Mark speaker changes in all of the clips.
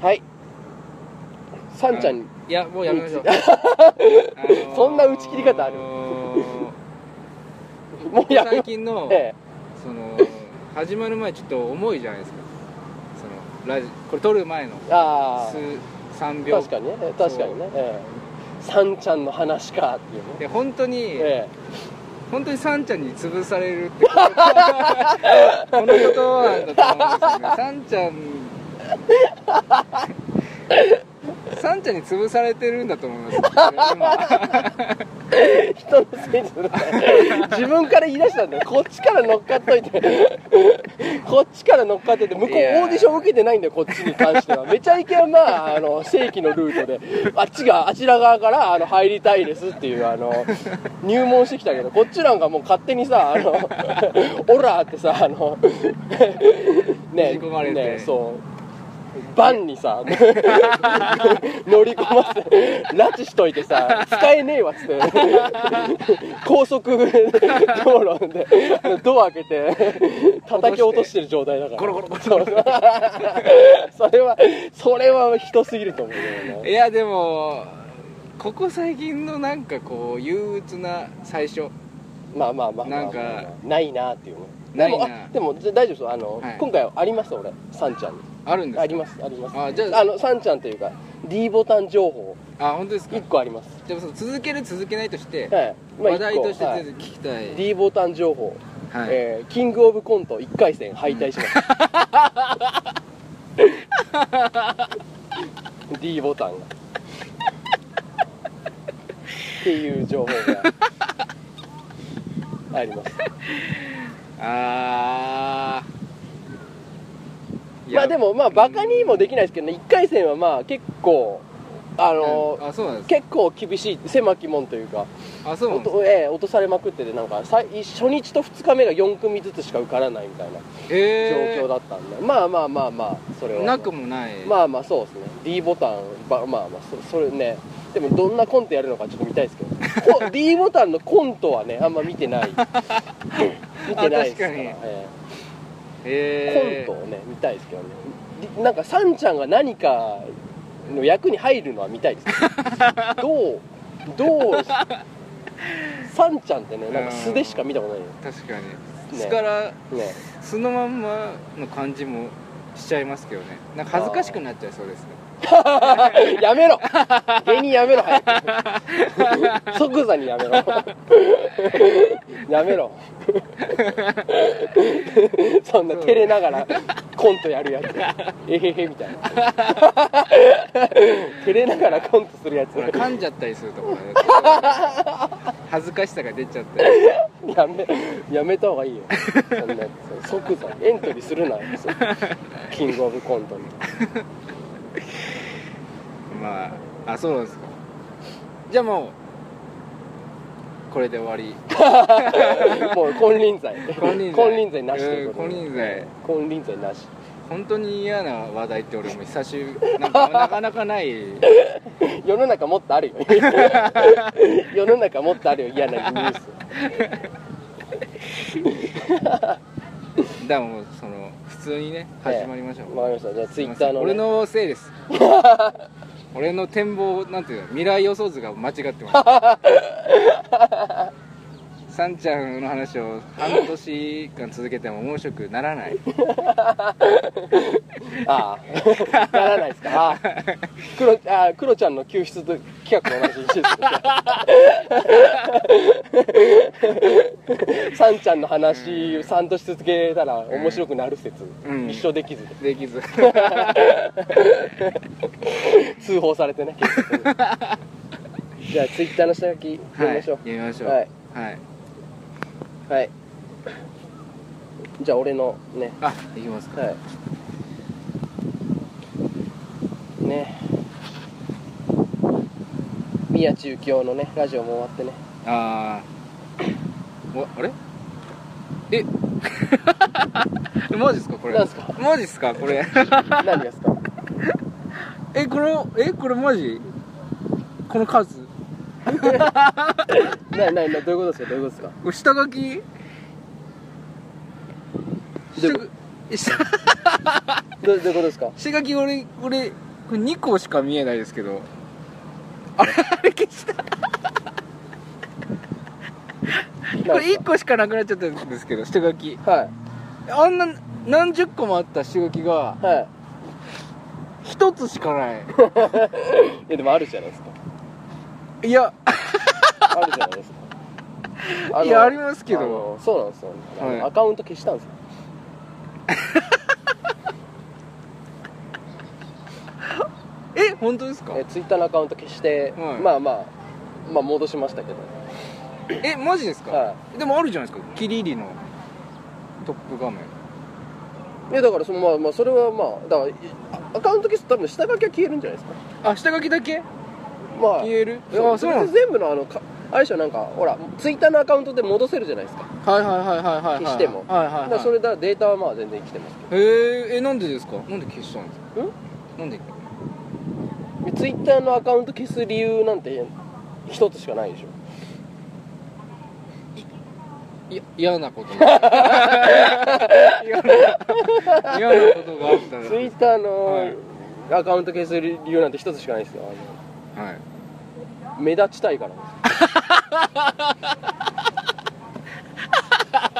Speaker 1: はい。さんちゃんに。
Speaker 2: い。やもうやめましょう。
Speaker 1: そんな打ち切り方ある？もうやめ
Speaker 2: 最近の、
Speaker 1: え
Speaker 2: その始まる前ちょっと重いじゃないですか。そのラジこれ撮る前の
Speaker 1: えあ
Speaker 2: 数3
Speaker 1: あ
Speaker 2: 秒。
Speaker 1: 確かにね。確かにね。ええ。さんちゃんの話かっていうね。
Speaker 2: で本当に、
Speaker 1: え
Speaker 2: 本当にサンちゃんに潰されるってこ のことなんだと思うんですよね。サンちゃんサンちゃんに潰されてるんだと思います
Speaker 1: 人のせいにするな自分から言い出したんだよこっちから乗っかっとい。てこっちから乗っかってて向こうオーディション受けてないんだよこっちに関しては。めちゃイケはまああの正規のルートで。あっちがあちら側からあの入りたいですっていうあの入門してきたけどこっちなんかもう勝手にさあの オラーってさあの ね
Speaker 2: ねじ込まれて
Speaker 1: ねそう。バンにさ 乗り込ませて拉致しといてさ使えねえわっつって。高速 道路でドア開けて叩き落としてる状態だから。
Speaker 2: ゴロゴロゴロ
Speaker 1: それはそれはひすぎると思うけどね。
Speaker 2: いやでもここ最近のなんかこう憂鬱な最初。
Speaker 1: まあまあまあ
Speaker 2: なんか
Speaker 1: ないなっていうね。
Speaker 2: ないな。
Speaker 1: でも大丈夫ですあの、
Speaker 2: はい。
Speaker 1: 今回はあります俺サンちゃんに
Speaker 2: あるんですか？
Speaker 1: ありますあります。
Speaker 2: あじゃあ
Speaker 1: あのサンちゃんというか D ボタン情報。
Speaker 2: あ本当ですか
Speaker 1: ？1個あります。
Speaker 2: でもその続ける続けないとして、
Speaker 1: はい、まあ
Speaker 2: 話題として聞きたい、
Speaker 1: D ボタン情報、
Speaker 2: はい。
Speaker 1: えーキングオブコント1回戦敗退しました、D ボタンが。っていう情報があります。
Speaker 2: あー。いや
Speaker 1: まあでもまあバカにもできないですけどね。1回戦はまあ結構あの
Speaker 2: あそうなんです。
Speaker 1: 結構厳しい狭き門というか。
Speaker 2: あそうなんです
Speaker 1: 落と,、ええ落とされまくっててなんかさい初日と2日目が4組ずつしか受からないみたいな
Speaker 2: え
Speaker 1: 状況だったんで、まあまあまあまあそれは。
Speaker 2: なくもない。
Speaker 1: まあまあそうですね。D ボタンばまあまあそそれね。でもどんなコントやるのかちょっと見たいですけどこ D ボタンのコントはねあんま見てない。見てないですから。
Speaker 2: あ確かに。
Speaker 1: え
Speaker 2: え
Speaker 1: えコントをね見たいですけどね。りなんかサンちゃんが何かの役に入るのは見たいです。どうどうサンちゃんってねなんか素でしか見たことないよ。
Speaker 2: 確かに。
Speaker 1: ね。
Speaker 2: 素から
Speaker 1: ね。
Speaker 2: 素のまんまの感じもしちゃいますけどね。なんか恥ずかしくなっちゃいそうですね
Speaker 1: やめろ。芸人やめろ早く。即座にやめろ。やめろ。そんな照れながらコントやるやつ。えへへみたいな。照れながらコントするやつ。
Speaker 2: 噛んじゃったりするとこね。恥ずかしさが出ちゃって。
Speaker 1: やめやめた方がいいよ。そんな即座にエントリーするなよ。キングオブコントに
Speaker 2: まああそうなんですか。じゃあもうこれで終わり。
Speaker 1: もう金輪際。
Speaker 2: 金輪際。
Speaker 1: なしということで。
Speaker 2: うん金輪際。
Speaker 1: 金輪際なし。
Speaker 2: 本当に嫌な話題って俺も久しぶりなんか なかなかない。
Speaker 1: 世の中もっとあるよ。世の中もっとあるよ嫌なニュース。
Speaker 2: だからもうその普通にね始まりましょう、
Speaker 1: わかりました。じゃあツイッターの、ね、
Speaker 2: 俺のせいです俺の展望なんていうの未来予想図が間違ってます。さんちゃんの話を半年間続けても面白くならない。
Speaker 1: ああ。ならないですか。ああ。クロああクロちゃんの救出と企画と同じですさんちゃんの話を3とし続けたら面白くなる説、
Speaker 2: うん。
Speaker 1: 一生できず。
Speaker 2: できず。
Speaker 1: 通報されてね。警察にじゃあツイッターの下書き読みましょう。
Speaker 2: 読みましょう。
Speaker 1: はい。
Speaker 2: はい
Speaker 1: はい。じゃあ俺のね。
Speaker 2: あいきますか。
Speaker 1: はい。ね。宮中京のねラジオも終わってね。
Speaker 2: ああおあれ？え？マジっすかこれ。
Speaker 1: なんすか？
Speaker 2: マジっすかこれ。
Speaker 1: 何がですか？
Speaker 2: えこのえこれマジ？この数？
Speaker 1: なななどういうことですかどういうことですか
Speaker 2: 下書き下下
Speaker 1: どういうことですか
Speaker 2: 下書き俺俺これ2個しか見えないですけど。あれあれ消した。これ1個しかなくなっちゃったんですけど下書き。
Speaker 1: は
Speaker 2: あんな何十個もあった下書きが
Speaker 1: い。は
Speaker 2: 1つしかない。
Speaker 1: いえでもあるじゃないですか
Speaker 2: いや。
Speaker 1: あるじゃないですか。の
Speaker 2: いやありますけど。
Speaker 1: そうなんですよ、
Speaker 2: はい。
Speaker 1: アカウント消したんですよ。
Speaker 2: え本当ですか？
Speaker 1: えツイッターのアカウント消して、
Speaker 2: はい。
Speaker 1: まあまあまあ戻しましたけど。
Speaker 2: えマジですか、
Speaker 1: は
Speaker 2: でもあるじゃないですか？キリリのトップ画面。
Speaker 1: いやだからそのまあまあそれはまあだからアカウント消すと多分下書きは消えるんじゃないですか？
Speaker 2: あ下書きだけ？
Speaker 1: まあ
Speaker 2: 消える？
Speaker 1: そう。
Speaker 2: あそう
Speaker 1: 全部のあのかあれでしょ？なんかほらツイッターのアカウントで戻せるじゃないですか。
Speaker 2: はいはいはいはいはいはい
Speaker 1: 消しても。
Speaker 2: はいはい、
Speaker 1: だ
Speaker 2: はい、
Speaker 1: からそれだデータはまあ全然生きてます
Speaker 2: へええなんでですか？なんで消したんですか？なんで？
Speaker 1: けどツイッターのアカウント消す理由なんて一つしかないでしょ。
Speaker 2: いや嫌なこと。が嫌な嫌なことがあったら。
Speaker 1: ツイッター
Speaker 2: はい。
Speaker 1: のアカウント消す理由なんて一つしかないですよ。あ
Speaker 2: はい。
Speaker 1: 目立ちたいからです。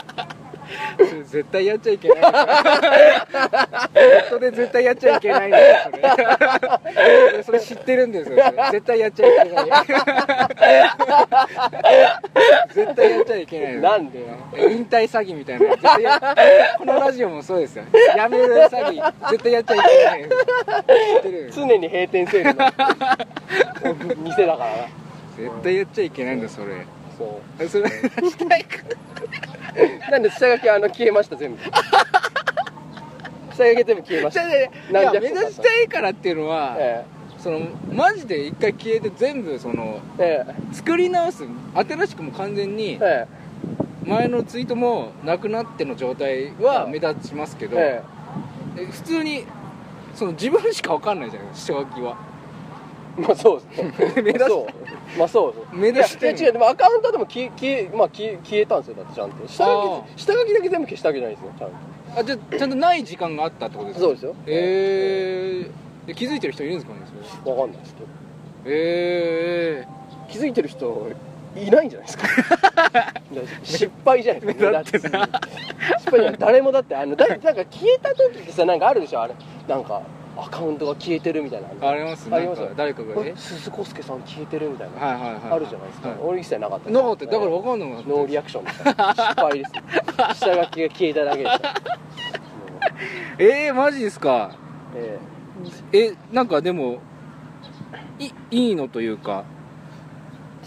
Speaker 2: 絶対やっちゃいけない。ネットで絶対やっちゃいけないんですよそれ。それ知ってるんですよそれ。絶対やっちゃいけない。絶対やっちゃいけないの
Speaker 1: なんでよ。
Speaker 2: 引退詐欺みたいな。このラジオもそうですよ。やめる詐欺絶対やっちゃいけない知ってる
Speaker 1: 常に閉店セールの店だからな。
Speaker 2: 絶対やっちゃいけないんだそれ。
Speaker 1: そう。
Speaker 2: それし たいか
Speaker 1: なんで下書きあの消えました全部。下書き全部消えました。
Speaker 2: いや目指したいからっていうのは、
Speaker 1: え
Speaker 2: そのマジで一回消えて全部その
Speaker 1: ええ。
Speaker 2: 作り直す新しくも完全に
Speaker 1: ええ。
Speaker 2: 前のツイートもなくなっての状態は目立ちますけど、
Speaker 1: え
Speaker 2: え。普通にその自分しか分かんないじゃないですか下書きは。
Speaker 1: え まあ そうですね。
Speaker 2: 目立つ
Speaker 1: そう。まあそうです
Speaker 2: 目立ち
Speaker 1: いやいや違う。でもアカウントでも消え消え,、まあ、消え消えたんですよだってちゃんと。下書
Speaker 2: あ
Speaker 1: き下書きだけ全部消したわけじゃないですよちゃんと。
Speaker 2: あじゃあちゃんとない時間があったってことですか？
Speaker 1: そうですよ。
Speaker 2: へえ気づいてる人いるんですかねそれ
Speaker 1: わかんないですけど。
Speaker 2: へえ
Speaker 1: 気づいてる人いないんじゃないですか？失敗じゃないですか？
Speaker 2: 目立ってな。
Speaker 1: 失敗じゃない。誰もだってあのだなんか消えた時ってさなんかあるでしょあれ。なんかアカウントが消えてるみたいな
Speaker 2: あります
Speaker 1: あります
Speaker 2: 誰かがえ
Speaker 1: え鈴子介さん消えてるみたいな、
Speaker 2: はいはいはい
Speaker 1: あるじゃないですか、
Speaker 2: はい。
Speaker 1: 俺一切なかった
Speaker 2: なかった。だから分かんなかった
Speaker 1: ノーリアクションでした失敗です。下書きが消えただけでした、
Speaker 2: えー、マジですか？
Speaker 1: え
Speaker 2: え。なんかでもいいいのというか？
Speaker 1: え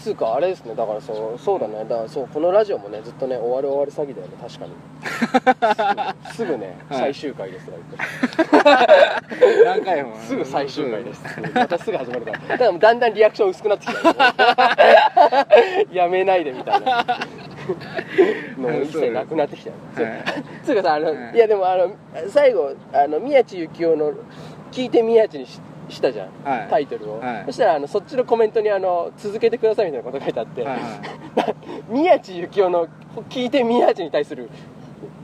Speaker 1: つうかあれですねだからそうそうだねだからそうこのラジオもねずっとね終わる終わる詐欺だよね確かに。すぐね、
Speaker 2: はい。
Speaker 1: 最終回ですとか言って
Speaker 2: 何回も。
Speaker 1: すぐ最終回です。またすぐ始まるから。だからだんだんリアクション薄くなってきたよやめないでみたいな。のも一切なくなってきたよ
Speaker 2: はい。
Speaker 1: つうかさあの、
Speaker 2: はい。
Speaker 1: い、やでもあの最後あの宮地幸雄の「聞いて宮地」にししたじゃん、
Speaker 2: はい。
Speaker 1: タイトルを、
Speaker 2: はい。
Speaker 1: そしたらあのそっちのコメントにあの「続けてください」みたいなこと書いてあって、
Speaker 2: はいはい
Speaker 1: 宮地幸雄の「聞いて宮地」に対する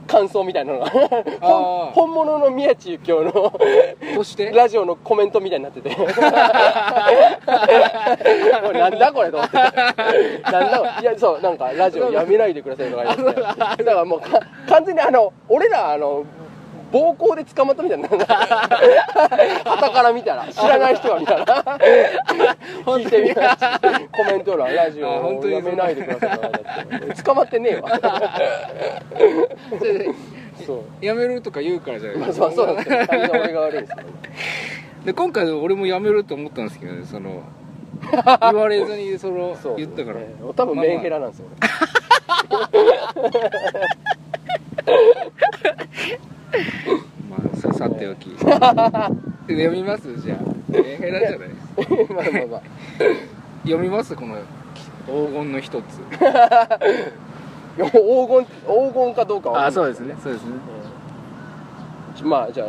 Speaker 1: 感想みたいなのが
Speaker 2: あ
Speaker 1: 本
Speaker 2: ー。
Speaker 1: 本物の宮地幸雄の
Speaker 2: そして？
Speaker 1: ラジオのコメントみたいになってて。これなんだこれと思って。なんだいやそうなんかラジオやめないでくださいとか言って。だからもうか完全にあの俺らあの暴行で捕まったみたいな旗 から見たら。知らない人が見たら。聞いてみたコメント欄ラジ
Speaker 2: あ本当に
Speaker 1: オやめないでください。捕まってねえわ。そう
Speaker 2: やめるとか言うからじゃない。
Speaker 1: まあ
Speaker 2: ですか
Speaker 1: そうそうなんですよ。俺が悪いですね
Speaker 2: で今回俺もやめると思ったんですけどねその言われずにその言ったから、
Speaker 1: えー多分メンヘラなんですよ、
Speaker 2: まあ ささておき。読みます？じゃあ。メンヘラじゃない？
Speaker 1: 俺まあまあまあ。
Speaker 2: 読みます？この黄金の一つ。
Speaker 1: 黄金黄金かどうかは。
Speaker 2: あそうですね。そうですね。
Speaker 1: うんまあじゃあ。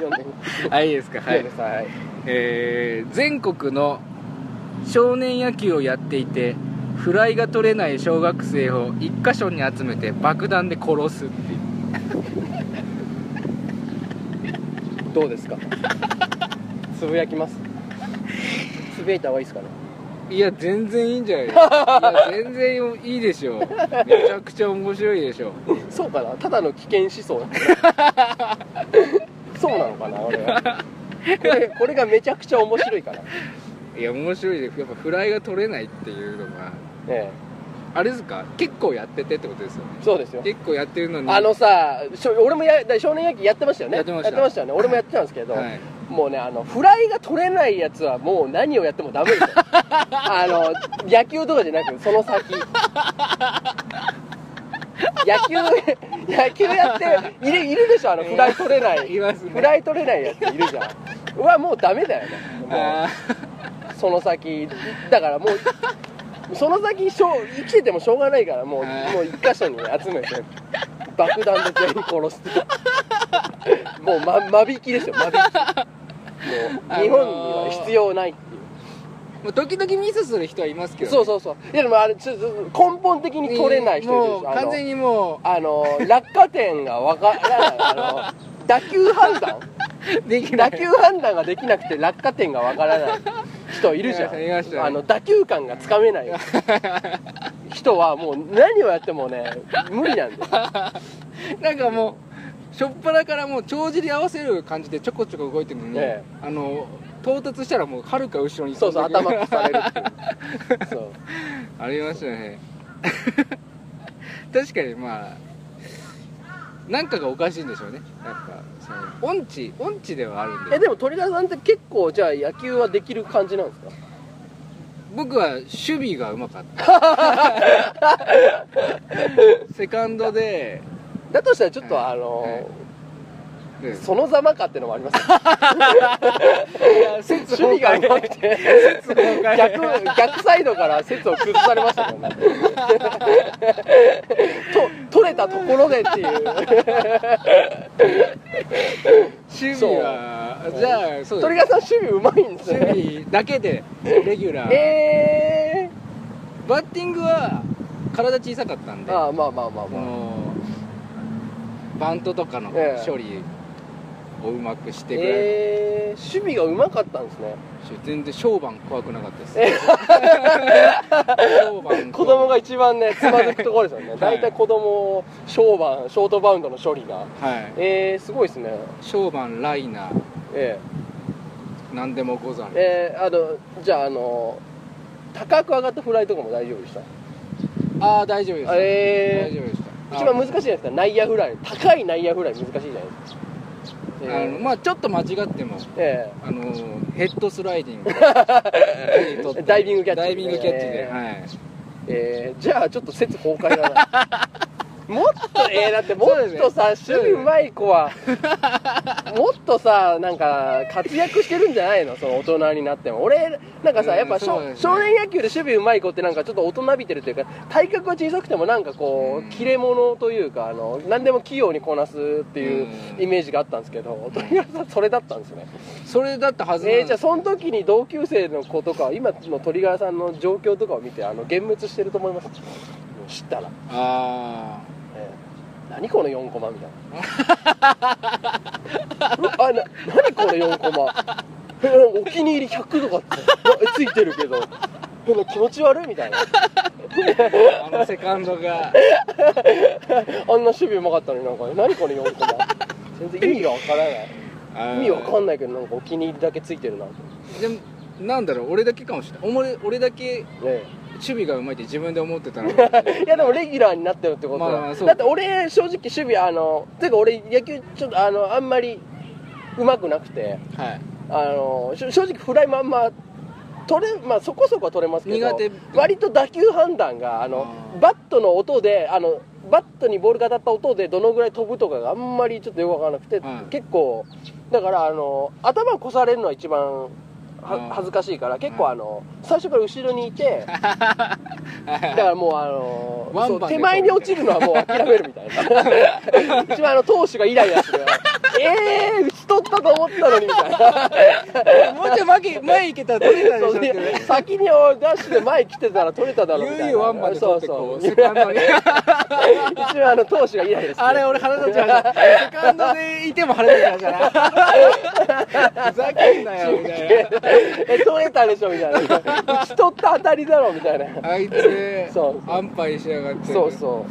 Speaker 1: 読んで
Speaker 2: あいいですか？はい。
Speaker 1: はい。
Speaker 2: えー全国の少年野球をやっていてフライが取れない小学生を一箇所に集めて爆弾で殺すっていう
Speaker 1: どうですか？つぶやきます？つぶやいた方がいいですかね？
Speaker 2: いや全然いいんじゃないですかいや全然いいでしょめちゃくちゃ面白いでしょ。
Speaker 1: そうかな？ただの危険思想 そうなのかな？俺は。これこれがめちゃくちゃ面白いから。ね
Speaker 2: いや面白いです。やっぱフライが取れないっていうのが。
Speaker 1: え
Speaker 2: あれですか？結構やっててってことですよね。
Speaker 1: そうですよ。
Speaker 2: 結構やってるのに。
Speaker 1: あのさしょ俺もやだ少年野球やってましたよね。
Speaker 2: やってました。
Speaker 1: よね。俺もやってたんですけど、
Speaker 2: はい。
Speaker 1: もうねあのフライが取れないやつはもう何をやってもダメですよ あの野球とかじゃなくその先。野球野球やっているいるでしょ？あのフライ取れない。
Speaker 2: いね。
Speaker 1: フライ取れないやついるじゃん。うわもうダメだよね。も
Speaker 2: あ
Speaker 1: うその先。だからもうその先しょう生きててもしょうがないからもうもう一箇所に集めて爆弾で全員殺すもう、ま、間引きですよ間引き。もう日本には必要ないっていう。
Speaker 2: ーもう時々ミスする人はいますけど、
Speaker 1: そうそうそう。いやでもあれちょっと根本的に取れない人いるで
Speaker 2: も
Speaker 1: しょ
Speaker 2: 完全にも
Speaker 1: あの落下点がわから ないあの打球判断？打球判断ができなくて落下点がわからない人いるじゃん。あの打球感がつかめない。人はもう何をやってもね無理なんだよ
Speaker 2: なんかもうしょっぱなからもう帳尻合わせる感じでちょこちょこ動いてるのに、
Speaker 1: え
Speaker 2: あの到達したらもうはるか後ろに
Speaker 1: そうそう頭くされるっていう。そう。
Speaker 2: ありましたね。確かにまあなんかがおかしいんでしょうね。やっぱその音痴音痴ではあるんで。
Speaker 1: えでも鳥川さんって結構じゃあ野球はできる感じなんですか？
Speaker 2: 僕は守備がうまかった。セカンドで。
Speaker 1: だとしたらちょっとあの、
Speaker 2: はい。で
Speaker 1: そのざまかってのもあります。
Speaker 2: 説
Speaker 1: 守備がくて。
Speaker 2: 崩壊。
Speaker 1: 逆逆サイドから説を崩されましたもんね。と 取れたところでっていう。
Speaker 2: 守備はじゃあそう
Speaker 1: 鳥川さん守備うまいんですね。
Speaker 2: 守備だけでレギュラー、
Speaker 1: え
Speaker 2: バッティングは体小さかったん
Speaker 1: ー、
Speaker 2: で。
Speaker 1: ああまあまあまあまあ。
Speaker 2: バントとかの
Speaker 1: ええ。
Speaker 2: 処理をうまくしてくれる、
Speaker 1: えー、守備がうまかったんですね。
Speaker 2: 全然小判怖くなかったです。
Speaker 1: え
Speaker 2: 小判
Speaker 1: 子供が一番ねつまずくところですよね。
Speaker 2: い。
Speaker 1: 大体子供小番ショートバウンドの処理が。
Speaker 2: はい。
Speaker 1: えー、すごいですね。
Speaker 2: 小判ライナー。
Speaker 1: え
Speaker 2: 何でもござる、
Speaker 1: ええー、あのじゃああの高く上がったフライとかも大丈夫でした？
Speaker 2: ああ大丈夫です、
Speaker 1: えー。
Speaker 2: 大丈夫でした。
Speaker 1: 一番難しいじゃないですか。内野フライ。高い内野フライ難しいじゃないですか、え
Speaker 2: あのまあちょっと間違っても
Speaker 1: え
Speaker 2: あのヘッドスライディング。
Speaker 1: えダイビングキャッチ
Speaker 2: ダイビングキャッチで、
Speaker 1: えー
Speaker 2: はい。
Speaker 1: えーじゃあちょっと説崩壊だな もっとえー、だってもっとさ、守備うまい子は もっとさなんか活躍してるんじゃないの？その大人になっても。俺なんかさ
Speaker 2: うん
Speaker 1: やっぱ
Speaker 2: ね。
Speaker 1: 少年野球で守備うまい子ってなんかちょっと大人びてるというか体格は小さくてもなんかこ
Speaker 2: うん。
Speaker 1: う切れ者というかあの何でも器用にこなすっていう
Speaker 2: うん
Speaker 1: イメージがあったんですけど鳥川さんそれだったんですね。
Speaker 2: それだったはず
Speaker 1: えー、じゃあその時に同級生の子とか今の鳥川さんの状況とかを見てあの幻滅してると思います？知ったら、
Speaker 2: あ
Speaker 1: えー何この4コマみたいな。あな何この4コマ。お気に入り100とかってなついてるけど。気持ち悪いみたいな。
Speaker 2: あ あのセカンドが。
Speaker 1: あんな守備うまかったのになんか何この4コマ。全然意味がわからない。意味わかんないけどなんかお気に入りだけついてるな。と
Speaker 2: でもなんだろう俺だけかもしれない。俺俺だけ
Speaker 1: ね
Speaker 2: 守備がうまいって自分で思ってたの。
Speaker 1: いやでもレギュラーになってるってことは、
Speaker 2: まあ
Speaker 1: だって俺正直守備あのていうか俺野球ちょっとあのあんまりうまくなくて。
Speaker 2: はい。
Speaker 1: あのし正直フライもあんま取れまあそこそこは取れますけど割と打球判断があのバットの音であのバットにボールが当たった音でどのぐらい飛ぶとかがあんまりちょっとよくわからなくて、
Speaker 2: はい。
Speaker 1: 結構だからあの頭越されるのは一番恥ずかしいから結構あの最初から後ろにいて だからもうあの手前に落ちるのはもう諦めるみたいな。一番あの投手がイライラするえ えー、打ちち取ったと思ったのにみたいな。
Speaker 2: もうちょい前前行けたら取れたでしょ
Speaker 1: 先にダッシュで前来てたら取れただろうみたいな。
Speaker 2: ワンマンで取ってこ
Speaker 1: そうう。
Speaker 2: セカンドに。
Speaker 1: 一応あの投手がイライラして
Speaker 2: あれ俺腹立っちゃうセカンドでいても腹立っちゃうじふざけんなよみたいな
Speaker 1: え取れたでしょみたいな。打ち取った当たりだろみたいな。
Speaker 2: あいつ
Speaker 1: そう
Speaker 2: 安牌しやがって。
Speaker 1: そうそ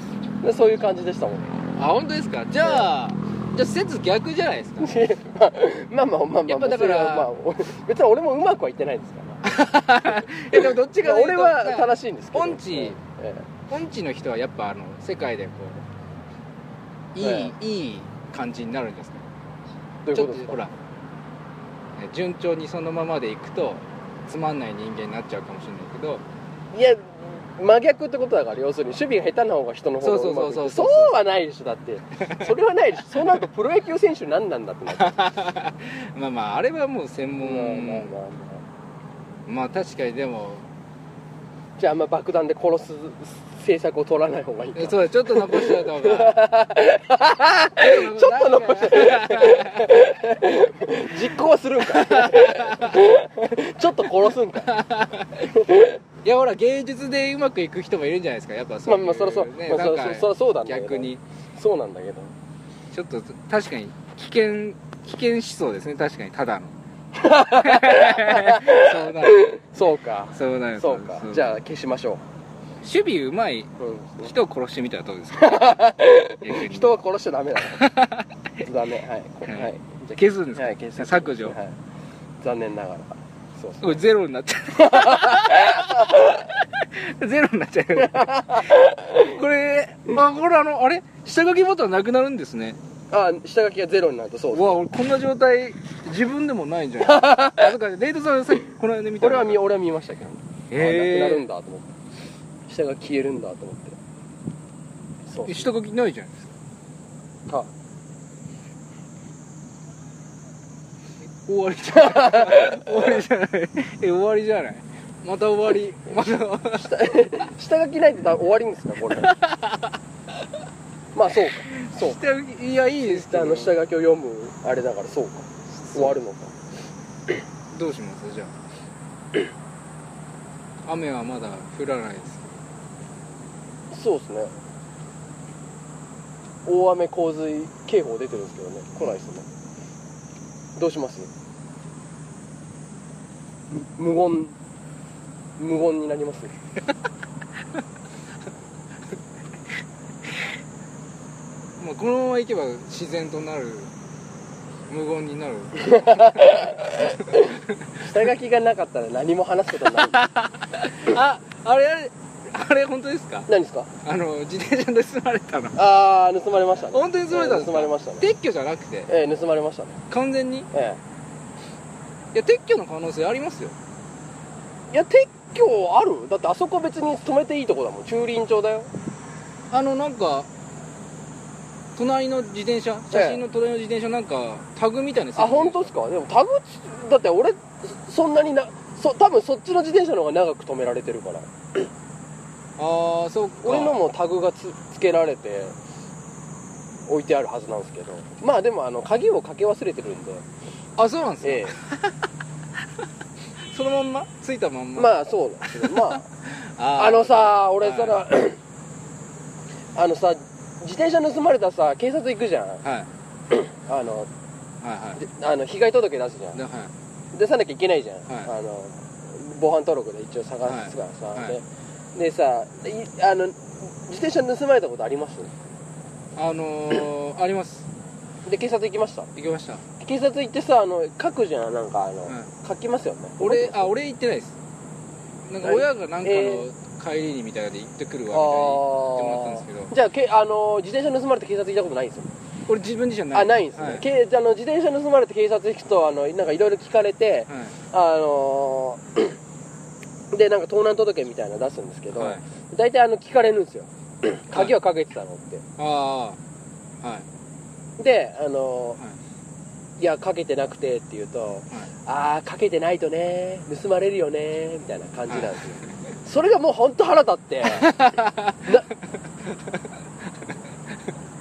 Speaker 1: う。でそういう感じでしたもん。
Speaker 2: あ本当ですか？じゃあじゃあ説逆じゃないですか？
Speaker 1: まあまあまあまあまあ
Speaker 2: やっぱだから
Speaker 1: まあ別に俺もうまくはいってないですから。
Speaker 2: えでもどっちが
Speaker 1: 俺は正しいんですけど。
Speaker 2: ポンチ。
Speaker 1: え
Speaker 2: ポンチの人はやっぱあの世界でこういい、
Speaker 1: え
Speaker 2: いい感じになるんですか？
Speaker 1: えどういうことですか？
Speaker 2: ほらえ順調にそのままでいくとつまんない人間になっちゃうかもしれないけど。
Speaker 1: いや真逆ってことだから要するに守備が下手な方が人の方が
Speaker 2: そうそうそうそう。
Speaker 1: はないでしょだって。それはないでしょ。そうなるとプロ野球選手何なんだって。な
Speaker 2: まあまああれはもう専門。
Speaker 1: まあまあまあまあ。
Speaker 2: まあ確かにでも。
Speaker 1: じゃああんま爆弾で殺す政策を取らない方がいいか。
Speaker 2: えそうだちょっと残しておいた方が。
Speaker 1: ちょっと残し て。実行はするんか。ちょっと殺すんか。
Speaker 2: いやほら芸術でうまくいく人もいるんじゃないですか。やっぱそう
Speaker 1: まあまあそりゃそう
Speaker 2: ね
Speaker 1: まあそりそうだ
Speaker 2: 逆に。
Speaker 1: そうなんだけど。
Speaker 2: ちょっと確かに危険危険思想ですね。確かにただの。そうなる。
Speaker 1: そうか。
Speaker 2: そうなる
Speaker 1: そうか。じ
Speaker 2: あ
Speaker 1: ゃあ消しましょ
Speaker 2: 守備うまい人を殺してみたらどうですか？
Speaker 1: 人は殺しちゃダメだダメ はい。
Speaker 2: はい。
Speaker 1: はい。じゃあ
Speaker 2: 消すんですか？
Speaker 1: はい消す
Speaker 2: 削除。
Speaker 1: はい。残念ながら。そうそう
Speaker 2: これゼロになっちゃう。ゼロになっちゃうこれあこれあのあれ？下書きボタンなくなるんですね。
Speaker 1: あ下書きがゼロになるとそう
Speaker 2: うわ俺こんな状態自分でもないんじゃない？あだからレイトさんさっきこの間見た
Speaker 1: 俺は見俺は見ましたけど
Speaker 2: へー。
Speaker 1: あなくなるんだと思って下が消えるんだと思って。そう。
Speaker 2: 下書きないじゃないですか。
Speaker 1: か
Speaker 2: 終わりじゃない。終わりじゃない。え終わりじゃない。また終わり。また
Speaker 1: 下下書きないと終わりんですかこれ。まあそうか。そう
Speaker 2: 下いやいいですけど。
Speaker 1: あの下書きを読むあれだからそうか。終わるのか。
Speaker 2: どうします？じゃあ。雨はまだ降らないです
Speaker 1: そうですね。大雨洪水警報出てるんですけどね。来ないですね。どうします？む無言。無言になります？
Speaker 2: まあ、このままいけば自然となる。無言になる。
Speaker 1: 下書きがなかったら何も話すことない。
Speaker 2: ああれあれ あれ本当ですか？
Speaker 1: 何ですか？
Speaker 2: あの自転車盗まれたの。
Speaker 1: ああ盗まれましたね。
Speaker 2: 本当に盗まれたんですか？
Speaker 1: 盗まれましたね。
Speaker 2: 撤去じゃなくて？
Speaker 1: ええ盗まれましたね。
Speaker 2: 完全に？い
Speaker 1: え。
Speaker 2: や撤去の可能性ありますよ。
Speaker 1: えいや撤去ある？だってあそこ別に止めていいとこだもん。駐輪場だよ。
Speaker 2: あのなんか隣の自転車？写真の隣の自転車なんかタグみたいな
Speaker 1: あ本当ですか？でもタグつだって俺そんなになそ多分そっちの自転車の方が長く止められてるから
Speaker 2: ああそうか。
Speaker 1: 俺のもタグがつつけられて置いてあるはずなんですけど。まあでもあの鍵をかけ忘れてるんで。
Speaker 2: あそうなんですか、
Speaker 1: え
Speaker 2: そのまんま？ついたまん
Speaker 1: え
Speaker 2: ま？
Speaker 1: まあそうなんですけどまあ
Speaker 2: あ
Speaker 1: あのさ俺
Speaker 2: はい。
Speaker 1: あのさ自転車盗まれたさ警察行くじゃん。
Speaker 2: はい。
Speaker 1: あの
Speaker 2: はいはい。
Speaker 1: であの被害届出すじゃん。
Speaker 2: ではい。
Speaker 1: 出さなきゃいけないじゃん、
Speaker 2: はい。
Speaker 1: あの防犯登録で一応探すからさ、
Speaker 2: はい。はい。
Speaker 1: ででさいあの自転車盗まれたことあります？
Speaker 2: あのー、あります。
Speaker 1: で警察行きました？
Speaker 2: 行きました。
Speaker 1: 警察行ってさあの書くじゃんなんかあの、
Speaker 2: はい
Speaker 1: 書きますよね。
Speaker 2: 俺あ俺行ってないです。なんか
Speaker 1: はい
Speaker 2: 親がなんかの
Speaker 1: え
Speaker 2: 帰りにみたいなので行ってくる
Speaker 1: あ
Speaker 2: わみたいに言ってもらったんですけど。
Speaker 1: ー。じゃあけあの自転車盗まれて警察行ったことないんですよ。
Speaker 2: 俺自分自身は
Speaker 1: あないんですね、
Speaker 2: はい。
Speaker 1: けあの自転車盗まれて警察行くとあのなんかいろいろ聞かれて
Speaker 2: はい。
Speaker 1: あのでなんか盗難届みたいなの出すんですけど、
Speaker 2: はい。
Speaker 1: 大体あの聞かれるんですよ。鍵はかけてたのって。
Speaker 2: ああはい。
Speaker 1: であの、、
Speaker 2: はい。
Speaker 1: やかけてなくてって言うと、ああかけてないとね盗まれるよねみたいな感じなんですよ、それがもう本当腹立って。な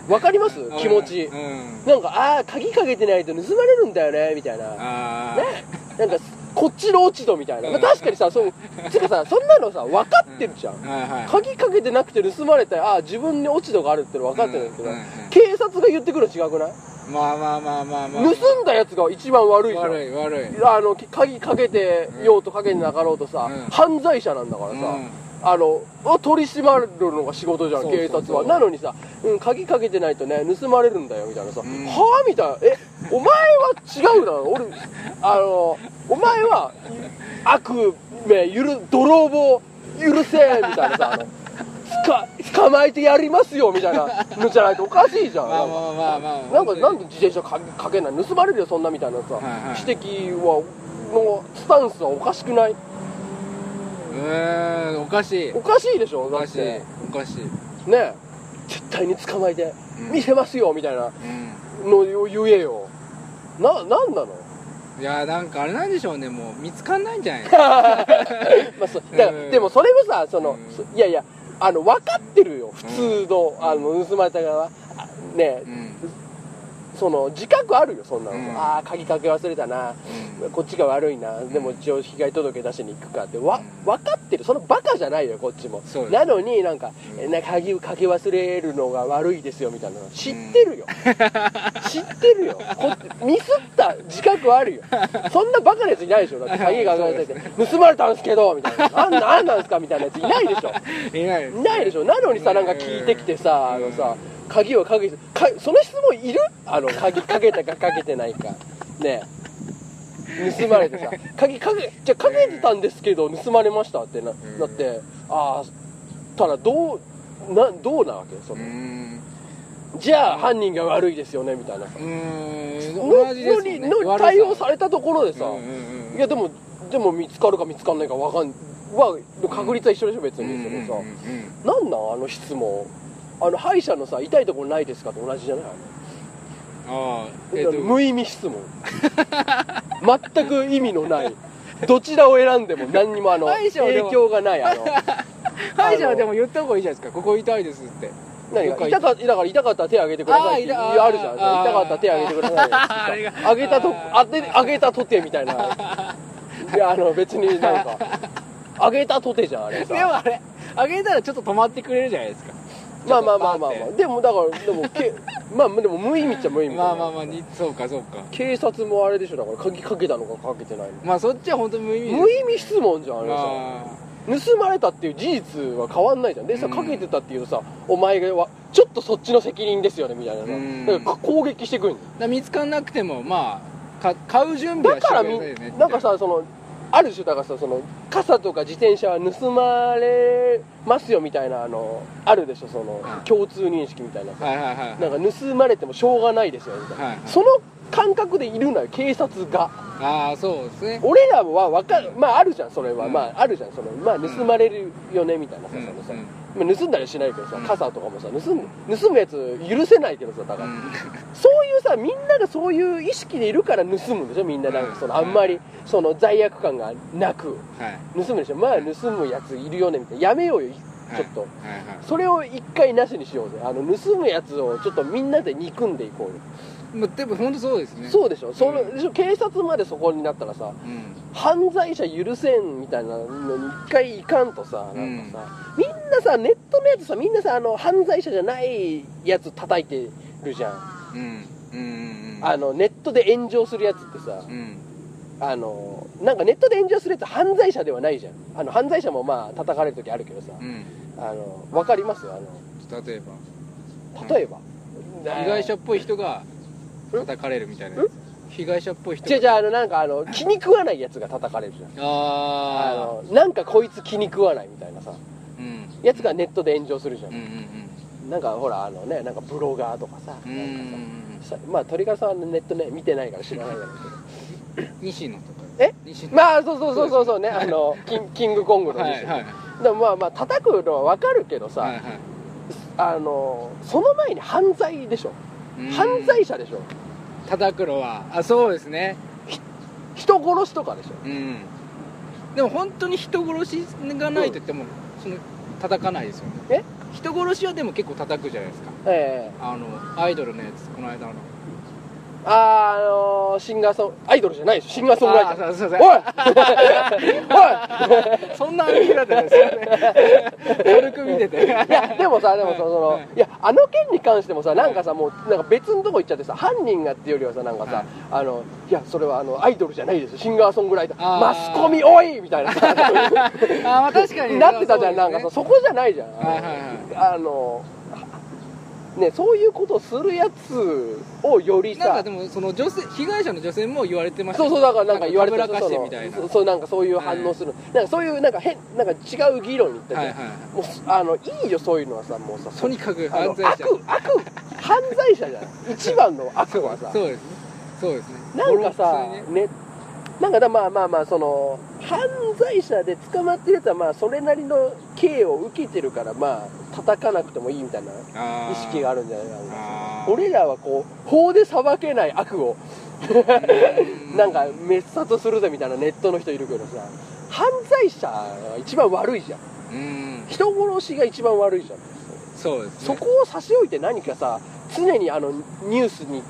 Speaker 1: わかります？気持ち。
Speaker 2: うん。うん
Speaker 1: なんかああ鍵かけてないと盗まれるんだよねみたいな。
Speaker 2: あ
Speaker 1: ね。なんかこっちの落ち度みたいな、まあ、
Speaker 2: うん
Speaker 1: 確かにさそうつうかさそんなのさ分かってるじゃん、
Speaker 2: あはいはい。
Speaker 1: 鍵かけてなくて盗まれたらああ自分に落ち度があるっての分かってるんですけど、警察が言ってくるの違くない、
Speaker 2: まあまあまあまあまあ
Speaker 1: 盗んだやつが一番悪いじゃん。
Speaker 2: 悪い悪い。
Speaker 1: あの鍵かけてようとかけてなかろうとさ、
Speaker 2: うん。
Speaker 1: 犯罪者なんだからさ、
Speaker 2: うん。
Speaker 1: あの取り締まるのが仕事じゃん警察は。なのにさ、うん、鍵かけてないとね盗まれるんだよみたいなさ、
Speaker 2: うん。
Speaker 1: はあみたいな。えお前は違うな。俺あのお前は悪名ゆる泥棒許せみたいなさあの捕まえてやりますよみたいなのじゃないとおかしいじゃん、
Speaker 2: まあまあまあまあ
Speaker 1: なんかなんで自転車かかけない盗まれるよそんなみたいなさ、
Speaker 2: はいはい。
Speaker 1: 指摘はのスタンスはおかしくない？う
Speaker 2: ーんおかしい。
Speaker 1: おかしいでしょ
Speaker 2: おかしい。
Speaker 1: だって
Speaker 2: おかしい。
Speaker 1: ねえ。絶対に捕まえて
Speaker 2: うん
Speaker 1: 見せますよみたいな
Speaker 2: うん。
Speaker 1: のを言えよななんなの？
Speaker 2: いやなんかあれなんでしょうねもう見つかんないんじゃない
Speaker 1: まあそだから
Speaker 2: うん。
Speaker 1: でもそれもさその
Speaker 2: うん。
Speaker 1: そいやいやあの分かってるよ普通の,、あの盗まれた側あねその自覚あるよそんなの、
Speaker 2: うん。
Speaker 1: ああ鍵かけ忘れたな。
Speaker 2: うん。
Speaker 1: こっちが悪いな。でも一応被害届出しに行くかって。わ
Speaker 2: うん。
Speaker 1: 分かってる。そのバカじゃないよこっちも。なのになんか、
Speaker 2: うん。
Speaker 1: えな鍵かけ忘れるのが悪いですよみたいなの。知ってるよ、知ってるよ。こミスった自覚あるよ。そんなバカなやついないでしょ。だって鍵かけ忘れて、盗まれたんですけどみたいな。なんなんなんですかみたいなやついないでしょ。
Speaker 2: いない
Speaker 1: いないでしょ。なのにさなんか聞いてきてさあのさ鍵をかけてかその質問いる？あの鍵かけたかかけてないか。ねえ。盗まれてさ。鍵かけじゃあかけてたんですけど盗まれましたってな
Speaker 2: ん。
Speaker 1: だってああただどうなどうなわけ？そ
Speaker 2: う
Speaker 1: の
Speaker 2: ん。
Speaker 1: じゃあ犯人が悪いですよねみたいな。さ
Speaker 2: 同じですもんね。
Speaker 1: の対応されたところでさ、いやでもでも見つかるか見つかんないかわかんは確率は一緒でしょ別に。そのさ、
Speaker 2: うん。
Speaker 1: なんなんあの質問あの歯医者のさ痛いところないですかと同じじゃない？
Speaker 2: ああえっと
Speaker 1: 無意味質問。全く意味のない。どちらを選んでも何にもあの影
Speaker 2: も
Speaker 1: 響がないあの。
Speaker 2: 歯医者はでも言った方がいいじゃないですか。ここ痛いですって。
Speaker 1: 何が？痛かだから痛かったら手挙げてくださいって
Speaker 2: あー
Speaker 1: いやあるじゃん。痛かったら手挙げてくださいよ
Speaker 2: あ
Speaker 1: げたと
Speaker 2: あ
Speaker 1: 当て挙げたとてみたいないやあの別になんか挙げたとてじゃんあれさ
Speaker 2: でもあれあげたらちょっと止まってくれるじゃないですか
Speaker 1: まあまあまあまあまあ。でもだからでもけ まあでも無意味っちゃ無意味
Speaker 2: まあまあまあにそうかそうか
Speaker 1: 警察もあれでしょだから鍵かけたのかかけてないの
Speaker 2: まあそっちは本当に無意味
Speaker 1: 無意味質問じゃんあれさ
Speaker 2: ま
Speaker 1: 盗まれたっていう事実は変わんないじゃんでさ
Speaker 2: うん
Speaker 1: かけてたっていうとさお前がはちょっとそっちの責任ですよねみたいなさから攻撃してくる
Speaker 2: だから見つかんなくてもまあか買う準備はして
Speaker 1: だからみ
Speaker 2: くださいよね
Speaker 1: なんかさそのあるでしょだからさその傘とか自転車は盗まれますよみたいなあのあるでしょその
Speaker 2: はい
Speaker 1: 共通認識みたいな。さ
Speaker 2: はいはいはい。
Speaker 1: なんか盗まれてもしょうがないですよみたいな、
Speaker 2: はいはい。
Speaker 1: その感覚でいるのよ警察が。
Speaker 2: ああそうですね。
Speaker 1: 俺らは分かる。まああるじゃんそれは、
Speaker 2: うん。
Speaker 1: まああるじゃんその。まあ盗まれるよねみたいなさ、
Speaker 2: うん
Speaker 1: そのさ。
Speaker 2: うん
Speaker 1: まあ盗んだりはしないけどさ
Speaker 2: うん。
Speaker 1: 傘とかもさ盗む盗むやつ許せないけどさだから、
Speaker 2: うん。
Speaker 1: そういうさみんながそういう意識でいるから盗むんでしょみんななんかそのあんまりその罪悪感がなく
Speaker 2: はい。
Speaker 1: 盗むでしょ。まあ盗むやついるよねみたいな。やめようよちょっと、それを一回なしにしようぜ。あの盗むやつをちょっとみんなで憎んでいこうよ、
Speaker 2: まあでも本当そうですね。
Speaker 1: そうでしょ？その、警察までそこになったらさ
Speaker 2: うん。
Speaker 1: 犯罪者許せんみたいなのに一回いかんとさなんかさ、みんなさネットのやつさみんなさあの犯罪者じゃないやつ叩いてるじゃん、
Speaker 2: うん。うんうん
Speaker 1: あのネットで炎上するやつってさ
Speaker 2: うん。
Speaker 1: あのなんかネットで炎上するやつ犯罪者ではないじゃん。あの犯罪者もまあ叩かれる時あるけどさ
Speaker 2: うん。
Speaker 1: あの分かります？あ
Speaker 2: 例えば。
Speaker 1: の例えば、
Speaker 2: 被害者っぽい人が叩かれるみたいな。やつ被害者っぽい人
Speaker 1: じゃじゃあのなんかあの 気に食わないやつが叩かれるじゃん。あ
Speaker 2: あ
Speaker 1: のなんかこいつ気に食わないみたいなさ。
Speaker 2: あうん。
Speaker 1: やつがネットで炎上するじゃん。
Speaker 2: うんうん
Speaker 1: なんかほらあのねなんかブロガーとかさ
Speaker 2: うんう
Speaker 1: なんか
Speaker 2: ん
Speaker 1: さ。さまあ鳥川さんはネットね見てないから知らないだろうけど。
Speaker 2: 西野とか。
Speaker 1: え？
Speaker 2: 西野。
Speaker 1: まあそうそうそうそうそうね。あの キンキングコングの西野。
Speaker 2: はいはい
Speaker 1: でもまあまあ叩くのは分かるけどさ、
Speaker 2: はいはい。
Speaker 1: あのその前に犯罪でしょ、
Speaker 2: うん。
Speaker 1: 犯罪者でしょ
Speaker 2: 叩くのは。あそうですね。
Speaker 1: 人殺しとかでしょ？
Speaker 2: うん。でも本当に人殺しがないと言っても、その叩かないですよね。人殺しはでも結構叩くじゃないですか。
Speaker 1: ええ。
Speaker 2: あのアイドルのやつこの間の
Speaker 1: あーあのー、シンガーソンアイドルじゃないでしょ。シンガーソングライター。
Speaker 2: あーそうそう
Speaker 1: おい。おい。
Speaker 2: そんな歩きだったんですよね。軽く見てて
Speaker 1: いやでもさでもさそのい。やあの件に関してもさなんかさもうなんか別のとこ行っちゃってさ犯人がっていうよりはさなんかさ、
Speaker 2: はい。
Speaker 1: あのいやそれはあのアイドルじゃないですシンガーソングライター。
Speaker 2: あー。
Speaker 1: マスコミおいみたいなさ。
Speaker 2: あーまあ確かに
Speaker 1: なってたじゃん、なんかさそこじゃないじゃん、
Speaker 2: はいはいはい。
Speaker 1: あのねそういうことをするやつをよりさ
Speaker 2: なんかでもその女性被害者の女性も言われてました
Speaker 1: そうそうだからなんか言われて
Speaker 2: たみたいな。
Speaker 1: そうなんかそういう反応する、なんかそういうなんか変なんか違う議論に行ったじゃん、
Speaker 2: はいはいはい。
Speaker 1: もうあのいいよそういうのはさもうさ
Speaker 2: とにかく犯罪者。
Speaker 1: 悪悪犯罪者じゃん一番の悪はさ。
Speaker 2: そうですね。そうですね。
Speaker 1: なんかさ
Speaker 2: ね
Speaker 1: ねなんかだまあまあまあその犯罪者で捕まってるやつはまあそれなりの刑を受けてるからまあ叩かなくてもいいみたいな意識があるんじゃないかな。俺らはこう法で裁けない悪を
Speaker 2: うん。
Speaker 1: なんか滅殺するぜみたいなネットの人いるけどさ犯罪者が一番悪いじゃん。人殺しが一番悪いじゃん。
Speaker 2: そうですね。
Speaker 1: そこを差し置いて何かさ常にあのニュースに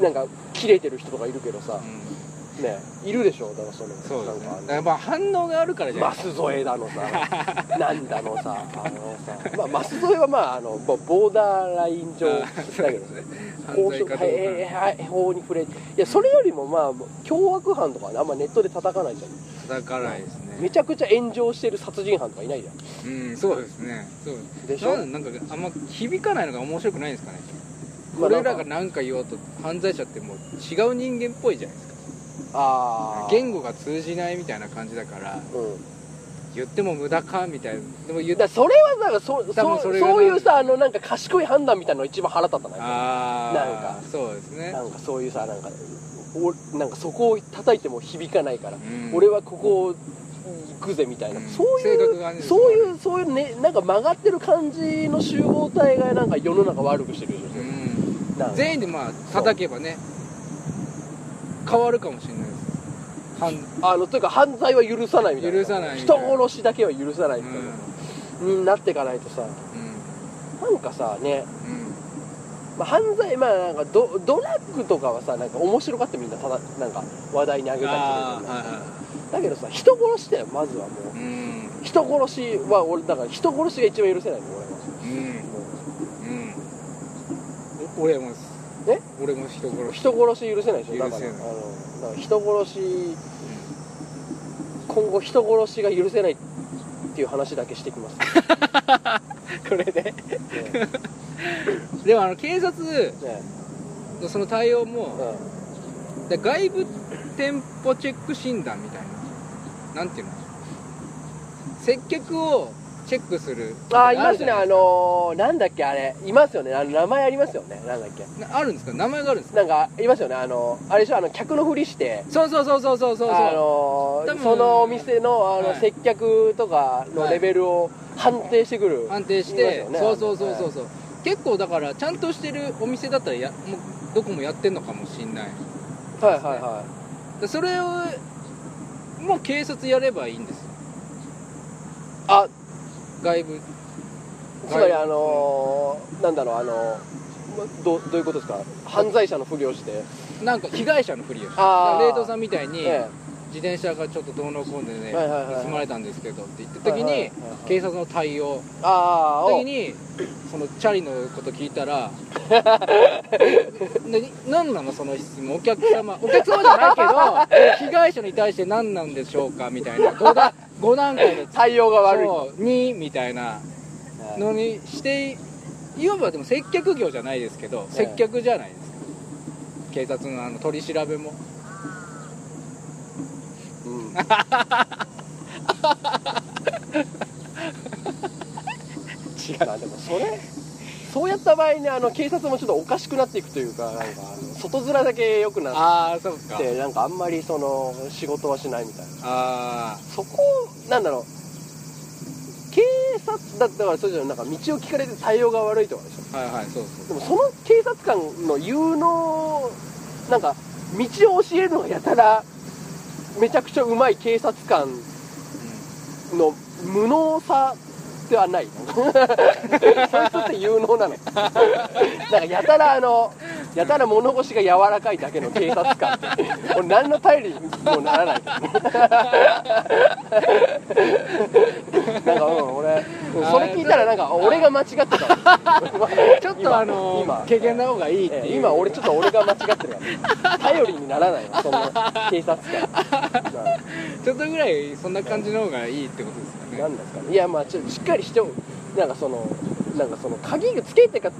Speaker 1: なんか切れてる人とかいるけどさ
Speaker 2: うん
Speaker 1: ねいるでしょだからその
Speaker 2: そうですね。
Speaker 1: なんか
Speaker 2: まあ反応があるからじゃない。
Speaker 1: マス添えだのさ なんだのさあのさ、まあ、マス添えはまああのボボーダーライン上だけどね。
Speaker 2: 犯
Speaker 1: 法
Speaker 2: 罪かどうか。
Speaker 1: はいはい法に触れいやそれよりもまあ凶悪犯とかねあんまネットで叩かないじゃん。
Speaker 2: 叩かないですね。
Speaker 1: めちゃくちゃ炎上してる殺人犯とかいないじゃん。
Speaker 2: うんそうですね。そう。
Speaker 1: でしょ？
Speaker 2: なんなんかあんま響かないのが面白くないんですかね。
Speaker 1: まあ
Speaker 2: 俺らが何か言おうと犯罪者ってもう違う人間っぽいじゃないですか
Speaker 1: ああ
Speaker 2: 言語が通じないみたいな感じだから
Speaker 1: うん
Speaker 2: 言っても無駄かみたいなでも言っ
Speaker 1: だからそれはだからそそ
Speaker 2: 多分それが
Speaker 1: そういうさあのなんか賢い判断みたいなのが一番腹立ったな
Speaker 2: ああ
Speaker 1: なんか。
Speaker 2: そうですね。
Speaker 1: なんかそういうさなんかおなんかそこを叩いても響かないから、
Speaker 2: うん。
Speaker 1: 俺はここ行くぜみたいな、
Speaker 2: うん。
Speaker 1: そうい
Speaker 2: ね。
Speaker 1: そういうそういうねなんか曲がってる感じの集合体がなんか世の中悪くしてるでしょ、
Speaker 2: うん。
Speaker 1: なんか。
Speaker 2: 全員でまあ叩けばね変わるかもしれないです犯
Speaker 1: あのというか犯罪は許さないみたいな。
Speaker 2: 許さない
Speaker 1: 人殺しだけは許さないみたいな、になっていかないとさ。
Speaker 2: うん。
Speaker 1: なんかさね、
Speaker 2: うん。
Speaker 1: まあ、犯罪まあなんかドドラッグとかはさなんか面白がってみんなただなんか話題にあげたりする
Speaker 2: はいは
Speaker 1: だけどさ人殺しだよまずはもう。
Speaker 2: いうん。
Speaker 1: 人殺しは俺だから人殺しが一番許せないの俺は
Speaker 2: うん。うん。俺も
Speaker 1: え？
Speaker 2: 俺も人殺し。
Speaker 1: 人殺し許せないでしょ？だから。
Speaker 2: 許せない。
Speaker 1: あのだから人殺し今後人殺しが許せないっていう話だけしてきます、
Speaker 2: これで
Speaker 1: ね
Speaker 2: でもあの警察
Speaker 1: ね
Speaker 2: のその対応も
Speaker 1: う
Speaker 2: で外部店舗チェック診断みたいな。なんていうの？接客をチェックする。
Speaker 1: ん、ああいますね。あのー、なんだっけあれ。いますよね。あの名前ありますよね。なんだっけ。
Speaker 2: なあるんですか？名前があるんですか？
Speaker 1: なんかいますよね。あのあれでしょ？あの客のふりして。
Speaker 2: そうそうそうそうそうそう
Speaker 1: あのーそのお店のあの、
Speaker 2: はい。
Speaker 1: 接客とかのレベルを判定してくる、
Speaker 2: 判定して、
Speaker 1: よね。
Speaker 2: そうそうそうそうそう。結構だからちゃんとしてるお店だったらやもうどこもやってんのかもしんない。
Speaker 1: はいはいは
Speaker 2: でそれをもう警察やればいいんです
Speaker 1: あ
Speaker 2: 外部。
Speaker 1: つまりあのー、なんだろうあのー、どどういうことですか？犯罪者のふりをして。
Speaker 2: なんか被害者のふりをして。冷凍さんみたいに、
Speaker 1: え
Speaker 2: 自転車がちょっとどうのこうのでね、盗まれたんですけどって言った時に、警察の対応。
Speaker 1: ああ
Speaker 2: 時にそのチャリのこと聞いたら で何なのその質問？お客様お客様じゃないけど 被害者に対して何なんでしょうか？みたいな。5, 段5段階で
Speaker 1: 対応が悪い。
Speaker 2: そう2みたいな。のにしていわばでも接客業じゃないですけど、接客じゃないです。か警察のあの取り調べも。
Speaker 1: うん。違うなでもそれそうやった場合にあの警察もちょっとおかしくなっていくというかなんかあの外面だけ良くなっ
Speaker 2: ああそうか。
Speaker 1: てなんかあんまりその仕事はしないみたいな。
Speaker 2: あ
Speaker 1: そこなんだろう。警察だったからそうじゃなんか道を聞かれて対応が悪いとかでしょ。
Speaker 2: あはいはいそうそう
Speaker 1: でもその警察官の有能なんか道を教えるのがやたらめちゃくちゃうまい警察官の無能さってはない。そいつって有能なの。なんかやたらあのやたら物腰が柔らかいだけの警察官って俺何の頼りにもならない。なんかうん俺それ聞いたらなんか俺が間違ってた
Speaker 2: ちょっとあの
Speaker 1: 今
Speaker 2: 軽減な方がいいって
Speaker 1: 今俺ちょっと俺が間違ってるから頼りにならないわその警察官。
Speaker 2: ちょっとぐらいそんな感じの方がいいってことですかね。
Speaker 1: なんですかね。いやまあちょっとしっかりしてもなんかそのなんかその鍵がつけてか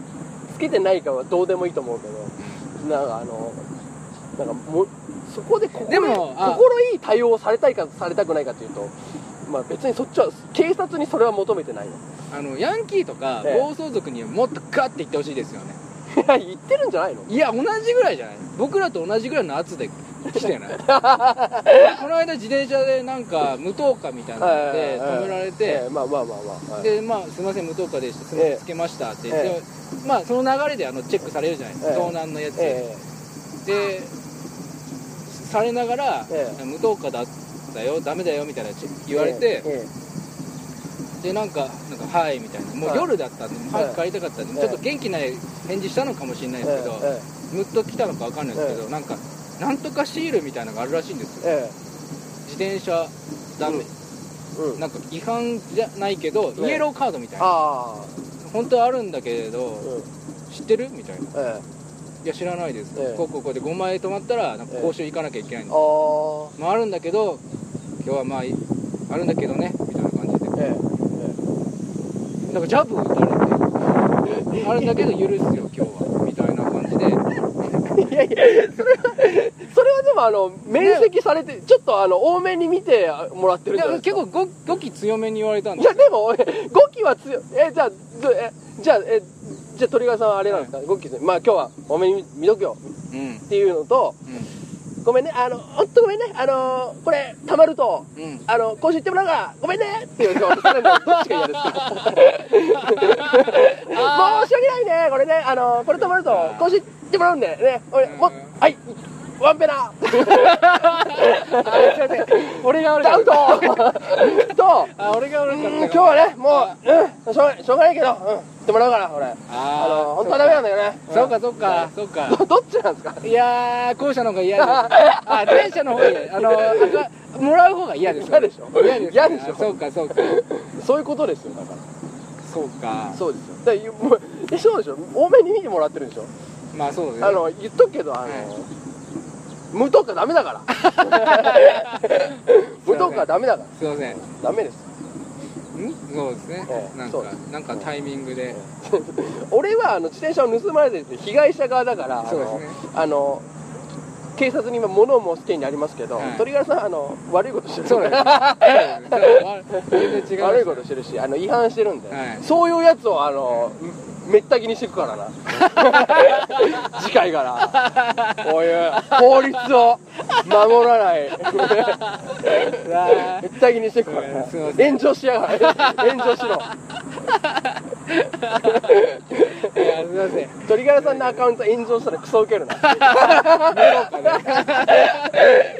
Speaker 1: つけてないかはどうでもいいと思うけどなんかあのなんかもそこで心
Speaker 2: でもあ
Speaker 1: 心いい対応をされたいかされたくないかというとまあ別にそっちは警察にそれは求めてないの。
Speaker 2: あのヤンキーとか
Speaker 1: ええ。
Speaker 2: 暴走族にはもっとガッて言ってほしいですよね
Speaker 1: 言ってるんじゃないの？
Speaker 2: いや同じぐらいじゃない。僕らと同じぐらいの圧で来てない。この間自転車でなんか無灯火みたいなので止められ
Speaker 1: え
Speaker 2: て。
Speaker 1: えまあまあまあまあ、はい。
Speaker 2: でまあすいません無灯火でした。すみませ
Speaker 1: ええ
Speaker 2: んつけましたって
Speaker 1: え
Speaker 2: まあその流れであのチェックされるじゃないですか、
Speaker 1: ええ。
Speaker 2: 盗難のやつ、
Speaker 1: え
Speaker 2: でされながら、
Speaker 1: ええ。
Speaker 2: 無灯火だったよダメだよみたいな言われて、
Speaker 1: え
Speaker 2: でなんか「なんかはい」みたいな。もう
Speaker 1: はい。
Speaker 2: 夜だったんで、早く帰りたかったんで、
Speaker 1: ええ
Speaker 2: ちょっと元気ない返事したのかもしれない
Speaker 1: え
Speaker 2: ですけど、
Speaker 1: え
Speaker 2: ムッと来たのかわかんないですけど、なんかなんとかシールみたいなのがあるらしいんですよ。
Speaker 1: え
Speaker 2: 自転車ダメ、なんか違反じゃないけど、
Speaker 1: ええ
Speaker 2: イエローカードみたいな。
Speaker 1: あ
Speaker 2: 本当はあるんだけれど、知ってるみたいな。
Speaker 1: え
Speaker 2: いや知らないです、
Speaker 1: ええ。
Speaker 2: こうこうこうで5万円止まったらなんか
Speaker 1: ええ。
Speaker 2: 講習行かなきゃいけないん
Speaker 1: え
Speaker 2: です、
Speaker 1: ああ。
Speaker 2: まああるんだけど今日はまあいあるんだけどねみたいななんかジャブを打たれてあるんだけど許すよ今日は。みたいな感じで。
Speaker 1: えいやいやそれはそれはでもあの面積されてちょっとあの多めに見てもらってるじゃないですか。
Speaker 2: 結構語語気強めに言われたん
Speaker 1: い
Speaker 2: ですよ。
Speaker 1: やでも俺5期は強い。えじゃあどえじゃあえじゃあ鳥川さんはあれなんですか、5期でまあ今日はお目に見とくよ。
Speaker 2: うん。
Speaker 1: っていうのと
Speaker 2: う
Speaker 1: ごめんね。あのほんとごめんね。あのこれたまると
Speaker 2: んうん。
Speaker 1: あの講習行ってもらうからごめんねっていうのどっちが嫌ですか？申し訳ないねこれね。あのこれたまると講習行ってもらうんでね。俺もはいワンペナ。
Speaker 2: あすいません。俺が
Speaker 1: ダウトと。
Speaker 2: あ俺が悪か
Speaker 1: 今日はねもう、うん、しょうがしょうがないけど、うん、行ってもらうから俺。あ
Speaker 2: あ
Speaker 1: の本当はダメなんだよね。
Speaker 2: そうかそうかそうか。
Speaker 1: どどっちなんですか？
Speaker 2: いやー後者の方が嫌です。あ前者の方が嫌あの赤もらう方が嫌です。
Speaker 1: 嫌でしょ？
Speaker 2: 嫌です。
Speaker 1: 嫌でしょ？
Speaker 2: あそうかそうか。
Speaker 1: そういうことですよだから。
Speaker 2: そうか。
Speaker 1: そうですよ。だもうえそうでしょ？多めに見てもらってるんでしょ？
Speaker 2: まあそうです
Speaker 1: あの言っとくけどあの、
Speaker 2: はい
Speaker 1: 無糖化ダメだから。無糖化はダメだから。
Speaker 2: すいません。ん
Speaker 1: ダメです。
Speaker 2: そうですね、
Speaker 1: ええ
Speaker 2: なんかなんかタイミングで、
Speaker 1: 俺はあの自転車を盗まれてて被害者側だから
Speaker 2: そうですね。
Speaker 1: あの警察に今物を申す権利ありますけど、
Speaker 2: はい。
Speaker 1: 鳥柄さんあの悪いことしてる
Speaker 2: そうです。
Speaker 1: 悪いことしてるしあの違反してるんで、
Speaker 2: はい。
Speaker 1: そういうやつをあのめった気にしていくからな。次回から。こういう。法律を守らない。めった気にしていくから炎上しやがる炎上しろ
Speaker 2: いやすいません。
Speaker 1: 鳥柄さんのアカウント炎上したらクソウケるな。い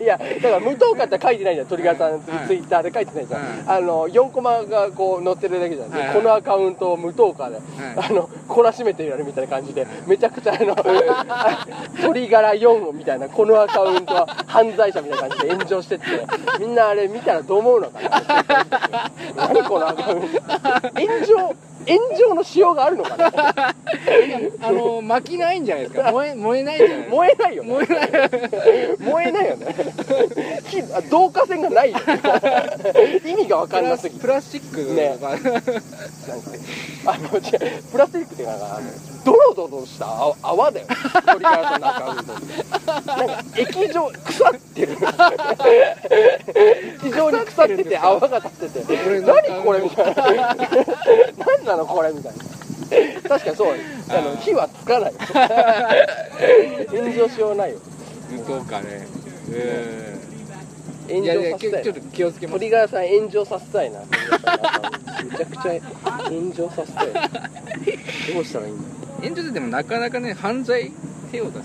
Speaker 1: やだから無糖化って書いてないじゃん。鳥柄さん
Speaker 2: はい
Speaker 1: ツイッターで書いてないじゃん、
Speaker 2: はい。
Speaker 1: あの4コマがこう載ってるだけじゃん、このアカウントを無糖化で、あの懲らしめてやるみたいな感じでめちゃくちゃあの 鳥柄4みたいなこのアカウントは犯罪者みたいな感じで炎上してってみんなあれ見たらどう思うのかな。何このアカウント。炎上？炎上のしようがあるのかな？
Speaker 2: あの巻きないんじゃないですか？燃え燃えないんじゃな
Speaker 1: 燃えないよね。
Speaker 2: 燃えない
Speaker 1: 燃えないよね。導火線がない。よ 意味が分かんなすぎて。
Speaker 2: プラスチック
Speaker 1: ね
Speaker 2: とか
Speaker 1: なんかあの違う。プラスチックっていうのドロドロした泡泡だよ鳥川さんのアカウントってなんか液状腐ってる。液状に腐ってて泡が立ってて。何これみたいな。何なのこれみたいな。確かにそうあの火はつかない。よ 炎上しようないよ。
Speaker 2: そうかね。うん。
Speaker 1: 炎上させたい
Speaker 2: ちょっと気をつけます。
Speaker 1: 鳥川さん炎上させたいな。めちゃくちゃ炎上させたい。どうしたらいいんだよ
Speaker 2: 炎上ってでもなかなかね犯罪手を出さない。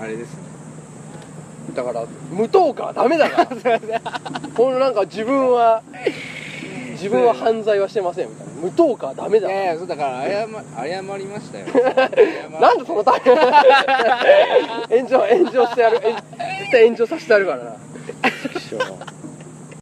Speaker 2: あれです。ね
Speaker 1: だから無糖化はダメだから。このなんか自分は自分は犯罪はしてませんみたいな。無灯火はダメだ。
Speaker 2: いやいやそうだから謝謝りましたよ。
Speaker 1: なんでそのタイミング炎上炎上してやる。え絶対炎上させてやるからな